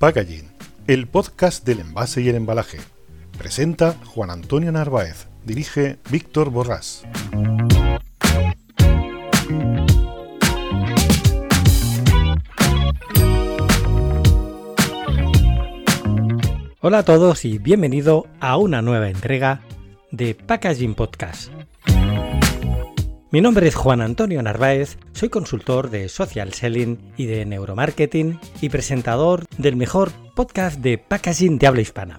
Packaging, el podcast del envase y el embalaje. Presenta Juan Antonio Narváez, dirige Víctor Borrás. Hola a todos y bienvenido a una nueva entrega de Packaging Podcast. Mi nombre es Juan Antonio Narváez, soy consultor de social selling y de neuromarketing y presentador del mejor podcast de packaging de habla hispana.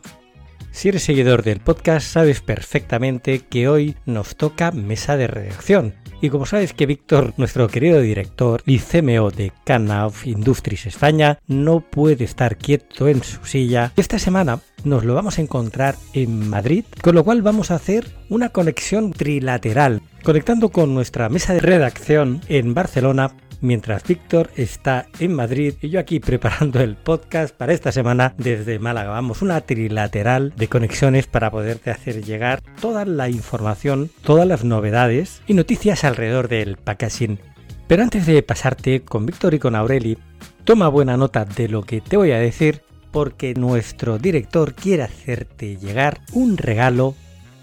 Si eres seguidor del podcast sabes perfectamente que hoy nos toca mesa de redacción. Y como sabes que Víctor, nuestro querido director y CMO de Canaf Industries España, no puede estar quieto en su silla, esta semana nos lo vamos a encontrar en Madrid, con lo cual vamos a hacer una conexión trilateral, conectando con nuestra mesa de redacción en Barcelona mientras Víctor está en Madrid y yo aquí preparando el podcast para esta semana desde Málaga. Vamos, una trilateral de conexiones para poderte hacer llegar toda la información, todas las novedades y noticias alrededor del packaging. Pero antes de pasarte con Víctor y con Aureli, toma buena nota de lo que te voy a decir porque nuestro director quiere hacerte llegar un regalo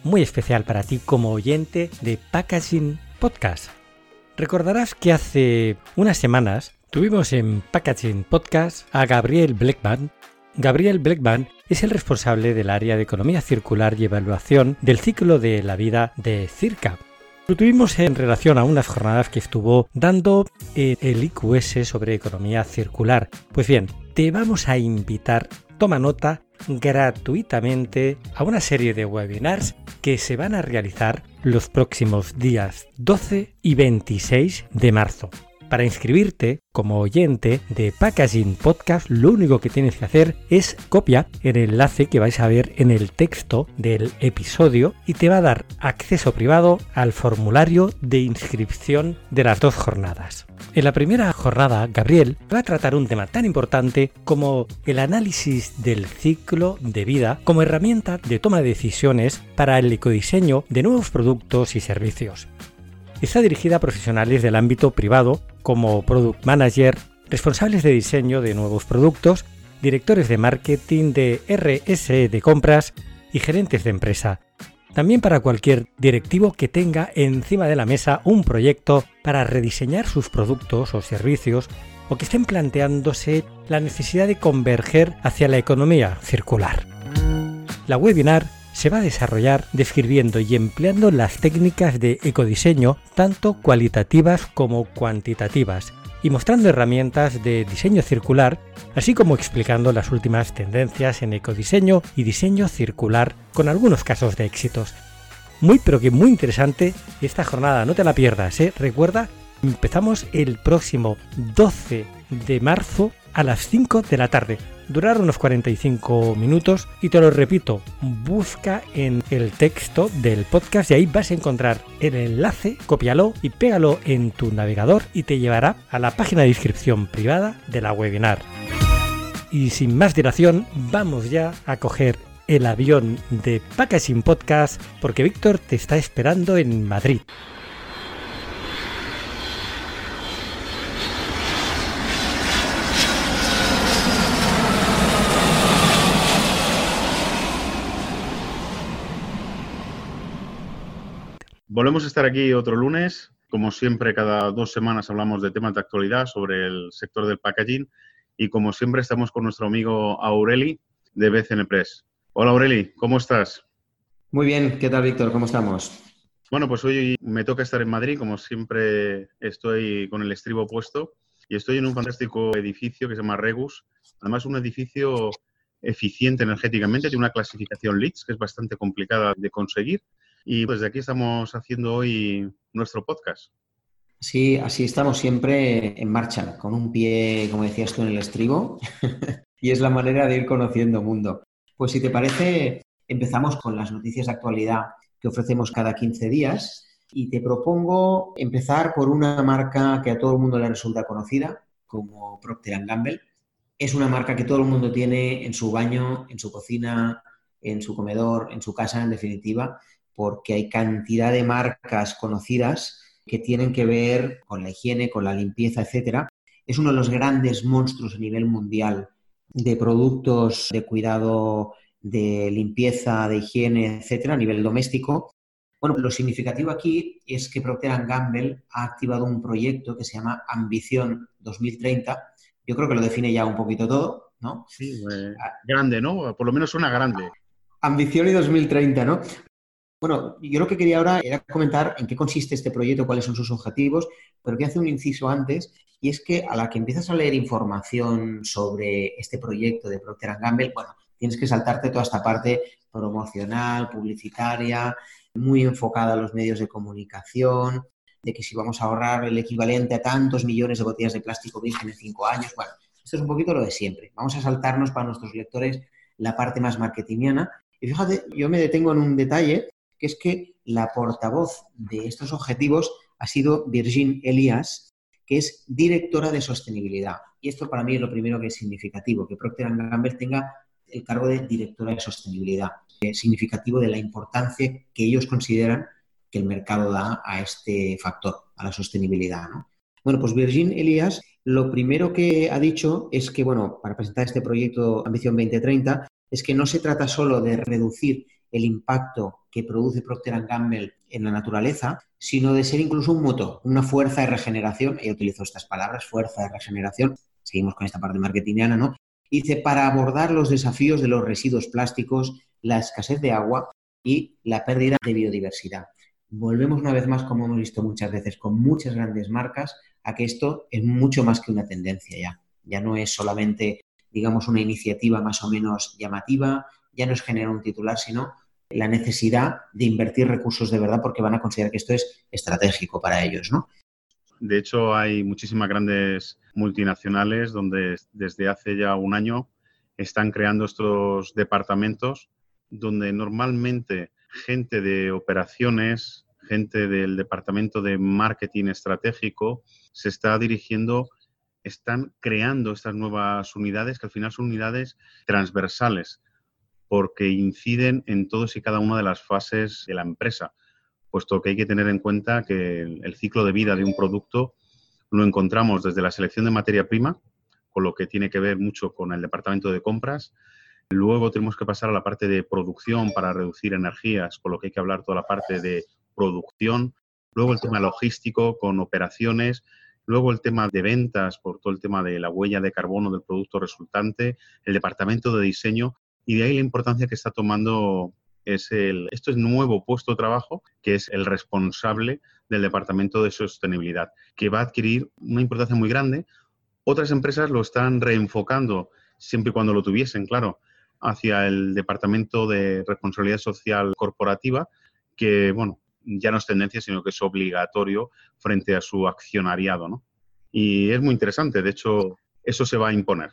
muy especial para ti como oyente de Packaging Podcast. Recordarás que hace unas semanas tuvimos en Packaging Podcast a Gabriel Blackman. Gabriel Blackman es el responsable del área de economía circular y evaluación del ciclo de la vida de Circa. Lo tuvimos en relación a unas jornadas que estuvo dando el IQS sobre economía circular. Pues bien, te vamos a invitar, toma nota, gratuitamente a una serie de webinars que se van a realizar los próximos días 12 y 26 de marzo. Para inscribirte como oyente de Packaging Podcast, lo único que tienes que hacer es copia el enlace que vais a ver en el texto del episodio y te va a dar acceso privado al formulario de inscripción de las dos jornadas. En la primera jornada, Gabriel va a tratar un tema tan importante como el análisis del ciclo de vida como herramienta de toma de decisiones para el ecodiseño de nuevos productos y servicios. Está dirigida a profesionales del ámbito privado como product manager, responsables de diseño de nuevos productos, directores de marketing de RS de compras y gerentes de empresa. También para cualquier directivo que tenga encima de la mesa un proyecto para rediseñar sus productos o servicios o que estén planteándose la necesidad de converger hacia la economía circular. La webinar se va a desarrollar describiendo y empleando las técnicas de ecodiseño tanto cualitativas como cuantitativas y mostrando herramientas de diseño circular, así como explicando las últimas tendencias en ecodiseño y diseño circular con algunos casos de éxitos. Muy pero que muy interesante esta jornada, no te la pierdas, ¿eh? recuerda, empezamos el próximo 12 de marzo a las 5 de la tarde durar unos 45 minutos y te lo repito, busca en el texto del podcast y ahí vas a encontrar el enlace, cópialo y pégalo en tu navegador y te llevará a la página de inscripción privada de la webinar. Y sin más dilación, vamos ya a coger el avión de Packaging Podcast porque Víctor te está esperando en Madrid. Volvemos a estar aquí otro lunes. Como siempre, cada dos semanas hablamos de temas de actualidad sobre el sector del packaging. Y como siempre, estamos con nuestro amigo Aureli de BCN Press. Hola Aureli, ¿cómo estás? Muy bien, ¿qué tal Víctor? ¿Cómo estamos? Bueno, pues hoy me toca estar en Madrid, como siempre estoy con el estribo puesto y estoy en un fantástico edificio que se llama Regus. Además, un edificio eficiente energéticamente, tiene una clasificación LEEDs que es bastante complicada de conseguir y pues de aquí estamos haciendo hoy nuestro podcast. Sí, así estamos siempre en marcha, con un pie, como decías tú, en el estribo. y es la manera de ir conociendo mundo. Pues si te parece, empezamos con las noticias de actualidad que ofrecemos cada 15 días. Y te propongo empezar por una marca que a todo el mundo le resulta conocida, como Procter Gamble. Es una marca que todo el mundo tiene en su baño, en su cocina, en su comedor, en su casa, en definitiva, porque hay cantidad de marcas conocidas que tienen que ver con la higiene, con la limpieza, etcétera. Es uno de los grandes monstruos a nivel mundial de productos de cuidado de limpieza, de higiene, etcétera, a nivel doméstico. Bueno, lo significativo aquí es que Procter Gamble ha activado un proyecto que se llama Ambición 2030. Yo creo que lo define ya un poquito todo, ¿no? Sí, eh, grande, ¿no? Por lo menos una grande. Ambición y 2030, ¿no? Bueno, yo lo que quería ahora era comentar en qué consiste este proyecto, cuáles son sus objetivos, pero quiero hacer un inciso antes, y es que a la que empiezas a leer información sobre este proyecto de Procter Gamble, bueno, tienes que saltarte toda esta parte promocional, publicitaria, muy enfocada a los medios de comunicación, de que si vamos a ahorrar el equivalente a tantos millones de botellas de plástico virgen en cinco años, bueno, esto es un poquito lo de siempre. Vamos a saltarnos para nuestros lectores la parte más marketingiana. Y fíjate, yo me detengo en un detalle, que es que la portavoz de estos objetivos ha sido Virgin Elias, que es directora de sostenibilidad. Y esto para mí es lo primero que es significativo, que Procter Gamble tenga el cargo de directora de sostenibilidad. Es significativo de la importancia que ellos consideran que el mercado da a este factor, a la sostenibilidad. Bueno, pues Virgin Elias lo primero que ha dicho es que, bueno, para presentar este proyecto Ambición 2030, es que no se trata solo de reducir el impacto que produce Procter Gamble en la naturaleza, sino de ser incluso un motor, una fuerza de regeneración. Ella utilizó estas palabras, fuerza de regeneración. Seguimos con esta parte marketingiana, ¿no? Dice, para abordar los desafíos de los residuos plásticos, la escasez de agua y la pérdida de biodiversidad. Volvemos una vez más, como hemos visto muchas veces, con muchas grandes marcas, a que esto es mucho más que una tendencia ya. Ya no es solamente, digamos, una iniciativa más o menos llamativa, ya no es generar un titular, sino la necesidad de invertir recursos de verdad porque van a considerar que esto es estratégico para ellos, ¿no? De hecho, hay muchísimas grandes multinacionales donde desde hace ya un año están creando estos departamentos donde normalmente gente de operaciones, gente del departamento de marketing estratégico se está dirigiendo, están creando estas nuevas unidades que al final son unidades transversales porque inciden en todos y cada una de las fases de la empresa puesto que hay que tener en cuenta que el, ciclo de vida de un producto lo encontramos desde la selección de materia prima, con lo que tiene que ver mucho con el departamento de compras. Luego tenemos que pasar a la parte de producción para reducir energías, con lo que hay que hablar toda la parte de producción. Luego el tema logístico con operaciones. Luego el tema de ventas por todo el tema de la huella de carbono del producto resultante. El departamento de diseño. Y de ahí la importancia que está tomando es el, esto es nuevo puesto de trabajo, que es el responsable del Departamento de Sostenibilidad, que va a adquirir una importancia muy grande. Otras empresas lo están reenfocando, siempre y cuando lo tuviesen, claro, hacia el Departamento de Responsabilidad Social Corporativa, que, bueno, ya no es tendencia, sino que es obligatorio frente a su accionariado, ¿no? Y es muy interesante, de hecho, eso se va a imponer.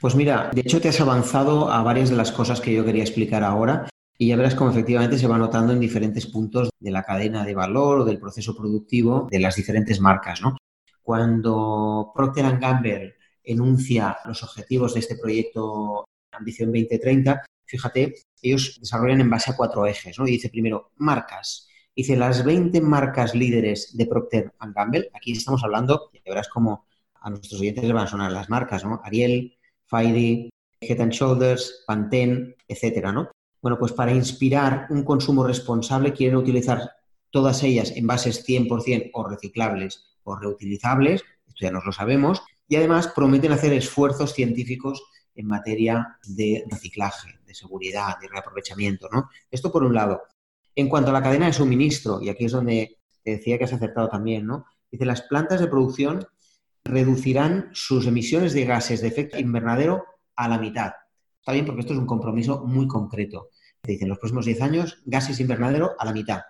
Pues mira, de hecho te has avanzado a varias de las cosas que yo quería explicar ahora y ya verás cómo efectivamente se va notando en diferentes puntos de la cadena de valor o del proceso productivo de las diferentes marcas. ¿no? Cuando Procter Gamble enuncia los objetivos de este proyecto Ambición 2030, fíjate, ellos desarrollan en base a cuatro ejes. ¿no? Y dice primero, marcas. Dice las 20 marcas líderes de Procter Gamble. Aquí estamos hablando, ya verás cómo a nuestros oyentes les van a sonar las marcas, ¿no? Ariel, Fairy, Head and Shoulders, Pantene, etcétera, ¿no? Bueno, pues para inspirar un consumo responsable quieren utilizar todas ellas envases 100% o reciclables o reutilizables, esto ya nos lo sabemos, y además prometen hacer esfuerzos científicos en materia de reciclaje, de seguridad, de reaprovechamiento, ¿no? Esto por un lado. En cuanto a la cadena de suministro, y aquí es donde te decía que has acertado también, ¿no? Dice, las plantas de producción reducirán sus emisiones de gases de efecto invernadero a la mitad. Está bien porque esto es un compromiso muy concreto. Dice, en los próximos 10 años, gases invernadero a la mitad.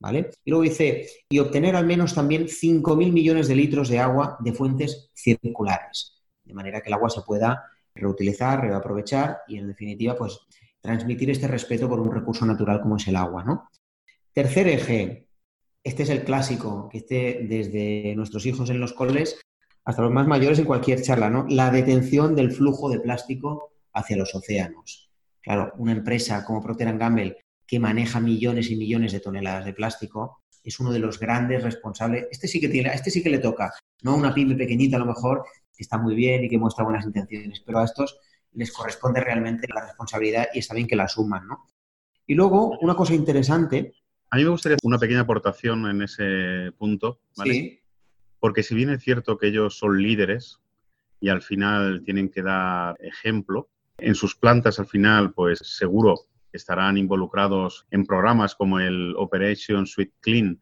¿Vale? Y luego dice, y obtener al menos también 5.000 millones de litros de agua de fuentes circulares, de manera que el agua se pueda reutilizar, reaprovechar y, en definitiva, pues transmitir este respeto por un recurso natural como es el agua, ¿no? Tercer eje, este es el clásico, que esté desde nuestros hijos en los coles hasta los más mayores en cualquier charla, ¿no? La detención del flujo de plástico hacia los océanos. Claro, una empresa como Procter Gamble, que maneja millones y millones de toneladas de plástico, es uno de los grandes responsables. Este sí que tiene, este sí que le toca ¿no? Una pyme pequeñita a lo mejor que está muy bien y que muestra buenas intenciones, pero a estos les corresponde realmente la responsabilidad y está bien que la asuman, ¿no? Y luego, una cosa interesante. A mí me gustaría una pequeña aportación en ese punto, ¿vale? Sí. Porque si bien es cierto que ellos son líderes y al final tienen que dar ejemplo, en sus plantas al final, pues seguro estarán involucrados en programas como el Operation Sweet Clean,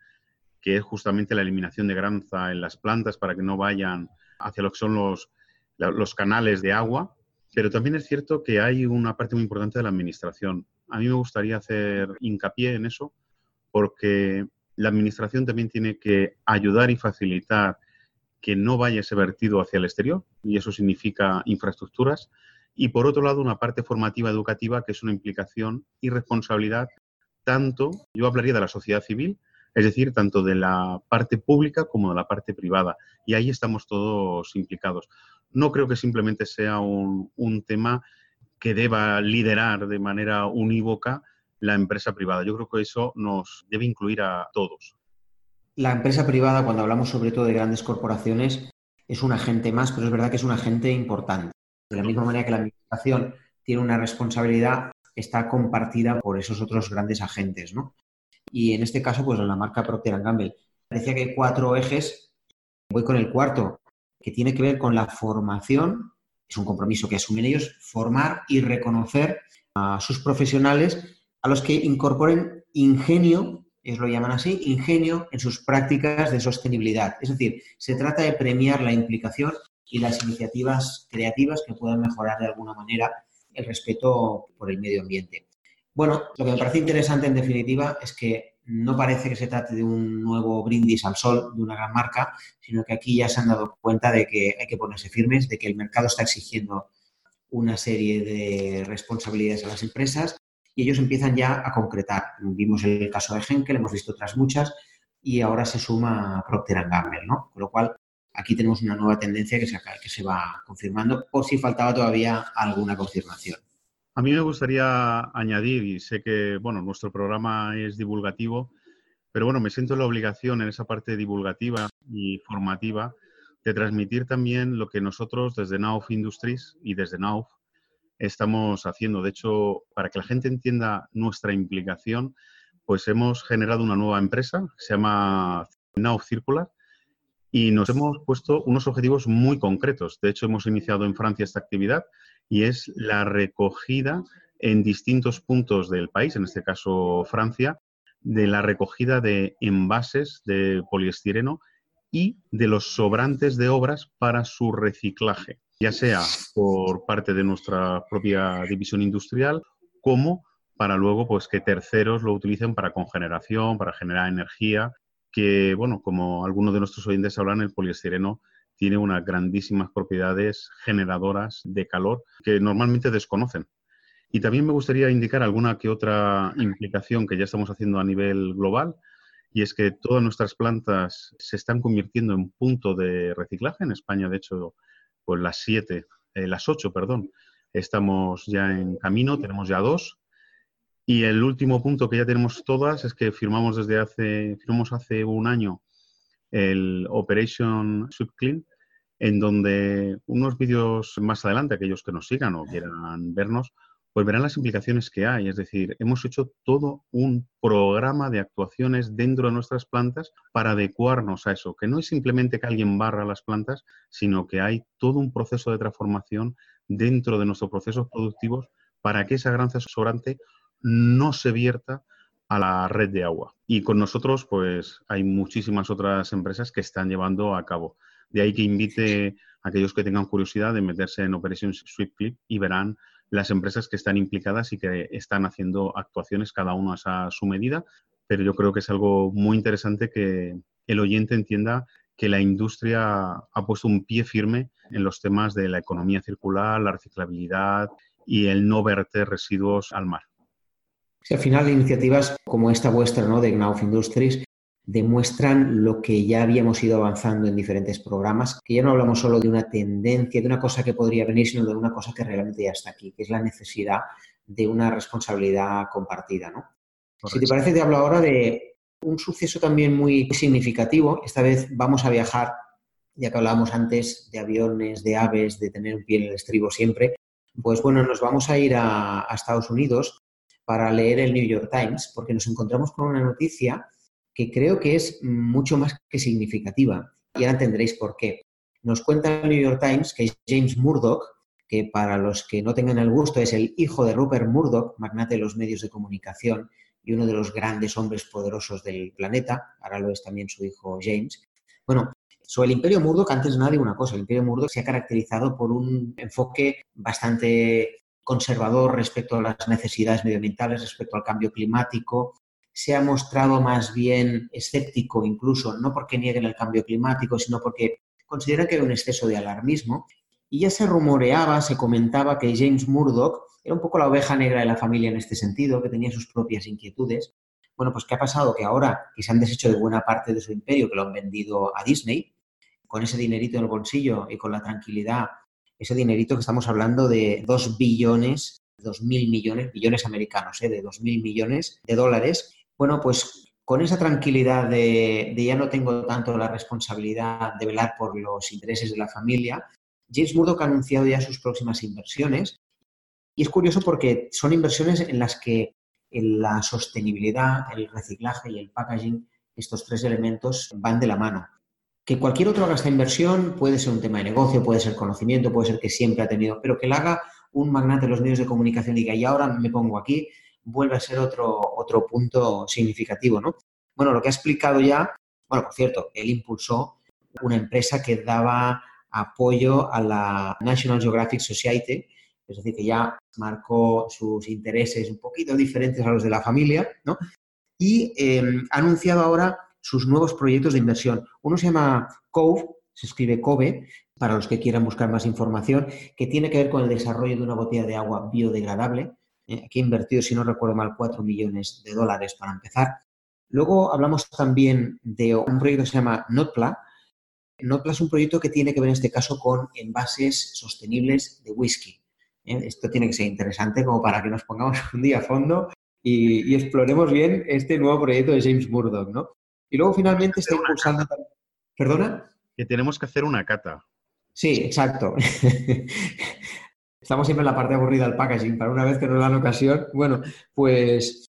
que es justamente la eliminación de granza en las plantas para que no vayan hacia lo que son los, los canales de agua. Pero también es cierto que hay una parte muy importante de la administración. A mí me gustaría hacer hincapié en eso porque la administración también tiene que ayudar y facilitar que no vaya ese vertido hacia el exterior y eso significa infraestructuras. Y por otro lado, una parte formativa educativa que es una implicación y responsabilidad tanto, yo hablaría de la sociedad civil, es decir, tanto de la parte pública como de la parte privada. Y ahí estamos todos implicados. No creo que simplemente sea un, tema que deba liderar de manera unívoca la empresa privada. Yo creo que eso nos debe incluir a todos. La empresa privada, cuando hablamos sobre todo de grandes corporaciones, es un agente más, pero es verdad que es un agente importante. De la misma manera que la administración tiene una responsabilidad, está compartida por esos otros grandes agentes, ¿no? Y en este caso, pues la marca Procter Gamble. Decía que hay cuatro ejes. Voy con el cuarto, que tiene que ver con la formación. Es un compromiso que asumen ellos, formar y reconocer a sus profesionales a los que incorporen ingenio, ellos lo llaman así, ingenio en sus prácticas de sostenibilidad. Es decir, se trata de premiar la implicación y las iniciativas creativas que puedan mejorar de alguna manera el respeto por el medio ambiente. Bueno, lo que me parece interesante en definitiva es que no parece que se trate de un nuevo brindis al sol de una gran marca, sino que aquí ya se han dado cuenta de que hay que ponerse firmes, de que el mercado está exigiendo una serie de responsabilidades a las empresas y ellos empiezan ya a concretar. Vimos el caso de Henkel, hemos visto otras muchas y ahora se suma Procter Gamble, ¿no? Con lo cual, aquí tenemos una nueva tendencia que se, que se va confirmando por si faltaba todavía alguna confirmación. A mí me gustaría añadir, y sé que, bueno, nuestro programa es divulgativo, pero bueno, me siento la obligación en esa parte divulgativa y formativa de transmitir también lo que nosotros desde Nauf Industries y desde Nauf estamos haciendo. De hecho, para que la gente entienda nuestra implicación, pues hemos generado una nueva empresa que se llama Nauf Circular y nos hemos puesto unos objetivos muy concretos. De hecho, hemos iniciado en Francia esta actividad y es la recogida en distintos puntos del país, en este caso Francia, de la recogida de envases de poliestireno y de los sobrantes de obras para su reciclaje, ya sea por parte de nuestra propia división industrial como para luego pues que terceros lo utilicen para congeneración, para generar energía, que bueno, como algunos de nuestros oyentes hablan, el poliestireno tiene unas grandísimas propiedades generadoras de calor que normalmente desconocen. Y también me gustaría indicar alguna que otra implicación que ya estamos haciendo a nivel global, y es que todas nuestras plantas se están convirtiendo en punto de reciclaje. En España, de hecho, pues las siete, eh, las ocho, perdón, estamos ya en camino, tenemos ya dos. Y el último punto que ya tenemos todas es que firmamos desde hace, firmamos hace un año el Operation Clean, en donde unos vídeos más adelante, aquellos que nos sigan o quieran vernos, pues verán las implicaciones que hay. Es decir, hemos hecho todo un programa de actuaciones dentro de nuestras plantas para adecuarnos a eso, que no es simplemente que alguien barra las plantas, sino que hay todo un proceso de transformación dentro de nuestros procesos productivos para que esa gran sobrante no se vierta a la red de agua. Y con nosotros, pues hay muchísimas otras empresas que están llevando a cabo. De ahí que invite a aquellos que tengan curiosidad de meterse en Operation Sweet Clip y verán las empresas que están implicadas y que están haciendo actuaciones cada uno a su medida. Pero yo creo que es algo muy interesante que el oyente entienda que la industria ha puesto un pie firme en los temas de la economía circular, la reciclabilidad y el no verter residuos al mar al final, iniciativas como esta vuestra, ¿no? de Knauf Industries, demuestran lo que ya habíamos ido avanzando en diferentes programas, que ya no hablamos solo de una tendencia, de una cosa que podría venir, sino de una cosa que realmente ya está aquí, que es la necesidad de una responsabilidad compartida. ¿no? Si te parece, te hablo ahora de un suceso también muy significativo. Esta vez vamos a viajar ya que hablábamos antes de aviones, de aves, de tener un pie en el estribo siempre, pues bueno, nos vamos a ir a, a Estados Unidos para leer el New York Times, porque nos encontramos con una noticia que creo que es mucho más que significativa. Y ahora entenderéis por qué. Nos cuenta el New York Times que James Murdoch, que para los que no tengan el gusto es el hijo de Rupert Murdoch, magnate de los medios de comunicación y uno de los grandes hombres poderosos del planeta, ahora lo es también su hijo James. Bueno, sobre el Imperio Murdoch, antes de nada una cosa, el Imperio Murdoch se ha caracterizado por un enfoque bastante conservador respecto a las necesidades medioambientales, respecto al cambio climático. Se ha mostrado más bien escéptico incluso, no porque nieguen el cambio climático, sino porque considera que hay un exceso de alarmismo. Y ya se rumoreaba, se comentaba que James Murdoch era un poco la oveja negra de la familia en este sentido, que tenía sus propias inquietudes. Bueno, pues ¿qué ha pasado? Que ahora que se han deshecho de buena parte de su imperio, que lo han vendido a Disney, con ese dinerito en el bolsillo y con la tranquilidad ese dinerito que estamos hablando de 2 billones, 2 mil millones, billones americanos, ¿eh? de 2 mil millones de dólares. Bueno, pues con esa tranquilidad de, ya no tengo tanto la responsabilidad de velar por los intereses de la familia, James Murdoch ha anunciado ya sus próximas inversiones. Y es curioso porque son inversiones en las que la sostenibilidad, el reciclaje y el packaging, estos tres elementos van de la mano. Que cualquier otro haga esta inversión puede ser un tema de negocio, puede ser conocimiento, puede ser que siempre ha tenido, pero que la haga un magnate de los medios de comunicación y diga, y ahora me pongo aquí, vuelve a ser otro, otro punto significativo, ¿no? Bueno, lo que ha explicado ya, bueno, por cierto, él impulsó una empresa que daba apoyo a la National Geographic Society, es decir, que ya marcó sus intereses un poquito diferentes a los de la familia, ¿no? Y eh, ha anunciado ahora sus nuevos proyectos de inversión. Uno se llama Cove, se escribe Cove, para los que quieran buscar más información, que tiene que ver con el desarrollo de una botella de agua biodegradable. Eh, aquí he invertido, si no recuerdo mal, 4 millones de dólares para empezar. Luego hablamos también de un proyecto que se llama Notpla. Notpla es un proyecto que tiene que ver en este caso con envases sostenibles de whisky. Eh, esto tiene que ser interesante como para que nos pongamos un día a fondo y, y exploremos bien este nuevo proyecto de James Murdoch, ¿no? Y luego finalmente está impulsando... ¿Perdona? Que tenemos que hacer una cata. Sí, exacto. Estamos siempre en la parte aburrida del packaging, para una vez que nos dan ocasión. Bueno, pues,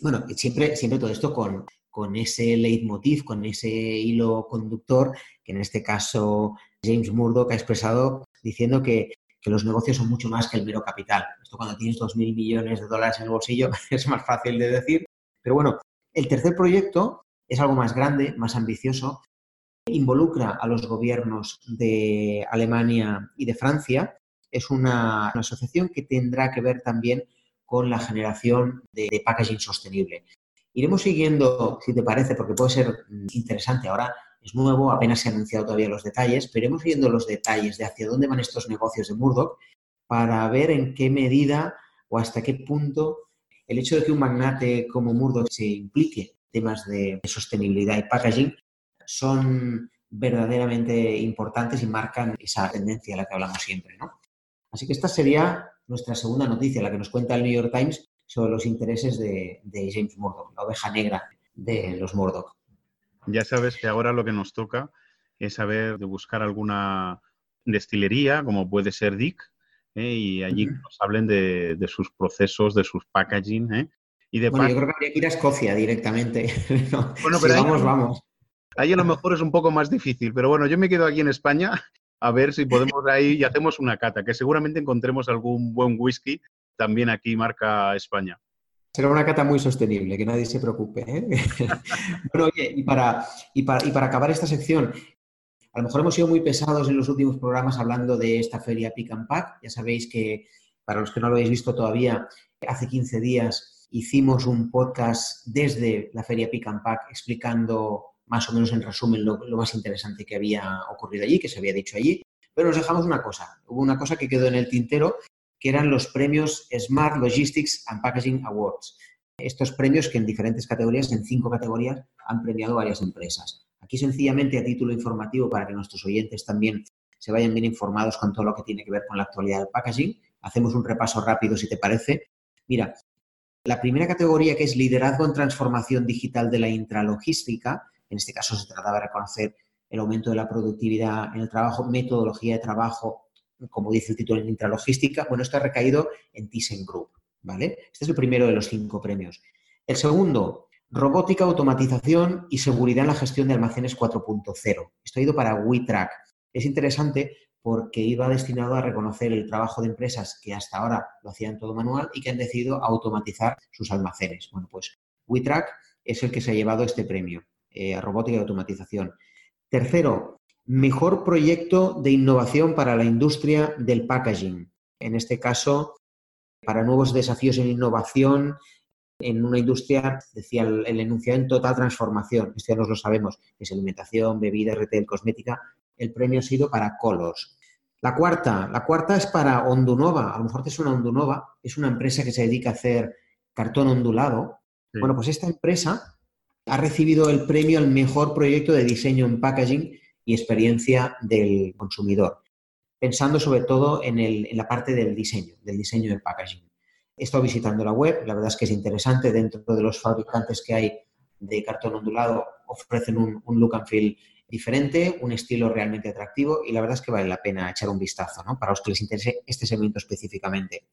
bueno, siempre, siempre todo esto con, con ese leitmotiv, con ese hilo conductor, que en este caso James Murdoch ha expresado diciendo que, que los negocios son mucho más que el mero capital. Esto cuando tienes 2.000 millones de dólares en el bolsillo es más fácil de decir. Pero bueno, el tercer proyecto es algo más grande, más ambicioso, involucra a los gobiernos de Alemania y de Francia. Es una, asociación que tendrá que ver también con la generación de, packaging sostenible. Iremos siguiendo, si te parece, porque puede ser interesante. Ahora es nuevo, apenas se han anunciado todavía los detalles, pero iremos siguiendo los detalles de hacia dónde van estos negocios de Murdoch para ver en qué medida o hasta qué punto el hecho de que un magnate como Murdoch se implique temas de sostenibilidad y packaging son verdaderamente importantes y marcan esa tendencia a la que hablamos siempre. ¿no? Así que esta sería nuestra segunda noticia, la que nos cuenta el New York Times sobre los intereses de, de James Murdoch, la oveja negra de los Murdoch. Ya sabes que ahora lo que nos toca es saber de buscar alguna destilería, como puede ser Dick, ¿eh? y allí uh -huh. nos hablen de, de, sus procesos, de sus packaging, ¿eh? Y de bueno, yo creo que habría que ir a Escocia directamente. no, bueno, pero si ahí, vamos, vamos. Ahí a lo mejor es un poco más difícil, pero bueno, yo me quedo aquí en España a ver si podemos ahí y hacemos una cata, que seguramente encontremos algún buen whisky también aquí marca España. Será una cata muy sostenible, que nadie se preocupe. ¿eh? bueno, oye, y para, y, para, y para acabar esta sección, a lo mejor hemos sido muy pesados en los últimos programas hablando de esta feria Pick and Pack. Ya sabéis que, para los que no lo habéis visto todavía, hace 15 días hicimos un podcast desde la feria Pick and Pack explicando más o menos en resumen lo, lo, más interesante que había ocurrido allí, que se había dicho allí. Pero nos dejamos una cosa, hubo una cosa que quedó en el tintero, que eran los premios Smart Logistics and Packaging Awards. Estos premios que en diferentes categorías, en cinco categorías, han premiado varias empresas. Aquí sencillamente a título informativo para que nuestros oyentes también se vayan bien informados con todo lo que tiene que ver con la actualidad del packaging. Hacemos un repaso rápido si te parece. Mira, la primera categoría, que es liderazgo en transformación digital de la intralogística, en este caso se trataba de reconocer el aumento de la productividad en el trabajo, metodología de trabajo, como dice el título en intralogística. Bueno, esto ha recaído en ThyssenKrupp, ¿vale? Este es el primero de los cinco premios. El segundo, robótica, automatización y seguridad en la gestión de almacenes 4.0. Esto ha ido para WeTrack. Es interesante porque iba destinado a reconocer el trabajo de empresas que hasta ahora lo hacían todo manual y que han decidido automatizar sus almacenes. Bueno, pues WeTrack es el que se ha llevado este premio eh, robótica y automatización. Tercero, mejor proyecto de innovación para la industria del packaging. En este caso, para nuevos desafíos en innovación en una industria, decía el, enunciado, en total transformación. Esto ya nos lo sabemos, es alimentación, bebida, retail, cosmética. El premio ha sido para Colors. La cuarta, la cuarta es para Ondunova. A lo mejor te suena Ondunova, es una empresa que se dedica a hacer cartón ondulado. Bueno, pues esta empresa ha recibido el premio al mejor proyecto de diseño en packaging y experiencia del consumidor, pensando sobre todo en, la parte del diseño, del diseño del packaging. He estado visitando la web, la verdad es que es interesante, dentro de los fabricantes que hay de cartón ondulado ofrecen un, look and feel diferente, un estilo realmente atractivo y la verdad es que vale la pena echar un vistazo para los que les interese este segmento específicamente.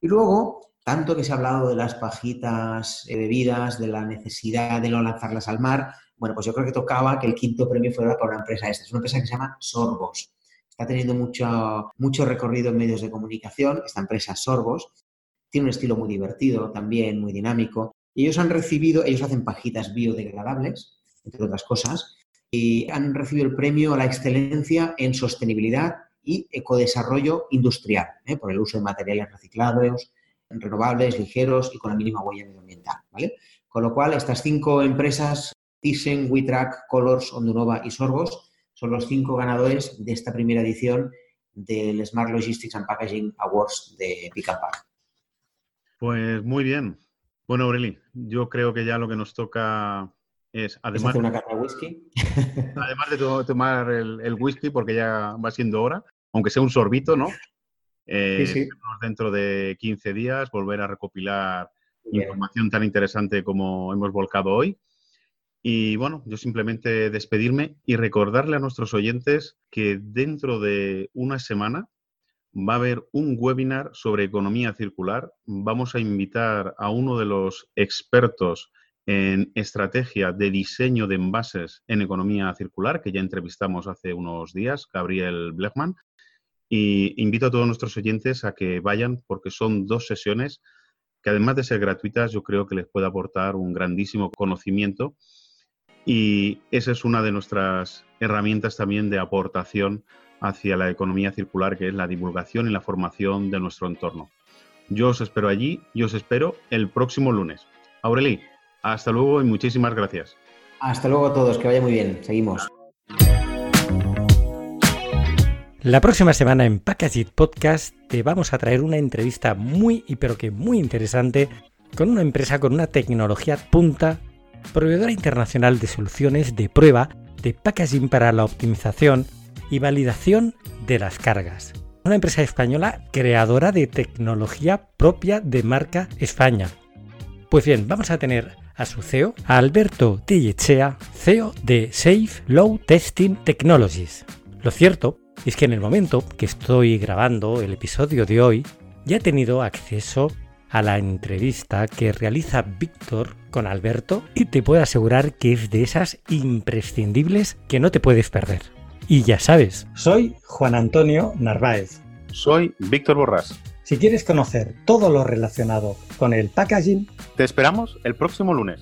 Y luego, tanto que se ha hablado de las pajitas eh, bebidas, de la necesidad de no lanzarlas al mar, bueno, pues yo creo que tocaba que el quinto premio fuera para una empresa esta. Es una empresa que se llama Sorbos. Está teniendo mucho, mucho recorrido en medios de comunicación, esta empresa Sorbos. Tiene un estilo muy divertido también, muy dinámico. Y ellos han recibido, ellos hacen pajitas biodegradables, entre otras cosas, y han recibido el premio a la excelencia en sostenibilidad y ecodesarrollo industrial, ¿eh? por el uso de materiales reciclados, renovables, ligeros y con la mínima huella medioambiental. ¿vale? Con lo cual, estas cinco empresas, Thyssen, WeTrack, Colors, Ondunova y Sorbos, son los cinco ganadores de esta primera edición del Smart Logistics and Packaging Awards de Pick Pues muy bien. Bueno, Aureli, yo creo que ya lo que nos toca es, además, una de whisky? además de tomar el, whisky, porque ya va siendo hora, aunque sea un sorbito, ¿no? Eh, dentro de 15 días volver a recopilar información tan interesante como hemos volcado hoy. Y bueno, yo simplemente despedirme y recordarle a nuestros oyentes que dentro de una semana va a haber un webinar sobre economía circular. Vamos a invitar a uno de los expertos en estrategia de diseño de envases en economía circular, que ya entrevistamos hace unos días, Gabriel Blechman, y invito a todos nuestros oyentes a que vayan porque son dos sesiones que además de ser gratuitas yo creo que les puede aportar un grandísimo conocimiento y esa es una de nuestras herramientas también de aportación hacia la economía circular, que es la divulgación y la formación de nuestro entorno. Yo os espero allí y os espero el próximo lunes. Aureli, hasta luego y muchísimas gracias. Hasta luego a todos, que vaya muy bien. Seguimos. La próxima semana en Packaging Podcast te vamos a traer una entrevista muy y pero que muy interesante con una empresa con una tecnología punta, proveedora internacional de soluciones de prueba de packaging para la optimización y validación de las cargas. Una empresa española creadora de tecnología propia de marca España. Pues bien, vamos a tener a su CEO, a Alberto Tillechea, CEO de Safe Low Testing Technologies. Lo cierto es que en el momento que estoy grabando el episodio de hoy, ya he tenido acceso a la entrevista que realiza Víctor con Alberto y te puedo asegurar que es de esas imprescindibles que no te puedes perder. Y ya sabes, soy Juan Antonio Narváez. Soy Víctor Borrás. Si quieres conocer todo lo relacionado con el packaging, te esperamos el próximo lunes.